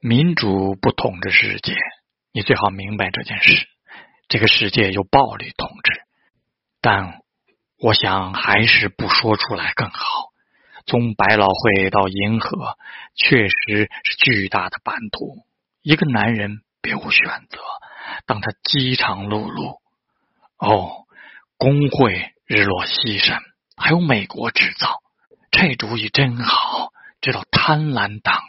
民主不统治世界，你最好明白这件事。这个世界由暴力统治，但我想还是不说出来更好。从百老汇到银河，确实是巨大的版图。一个男人别无选择，当他饥肠辘辘。哦，工会日落西山，还有美国制造，这主意真好，知道贪婪党。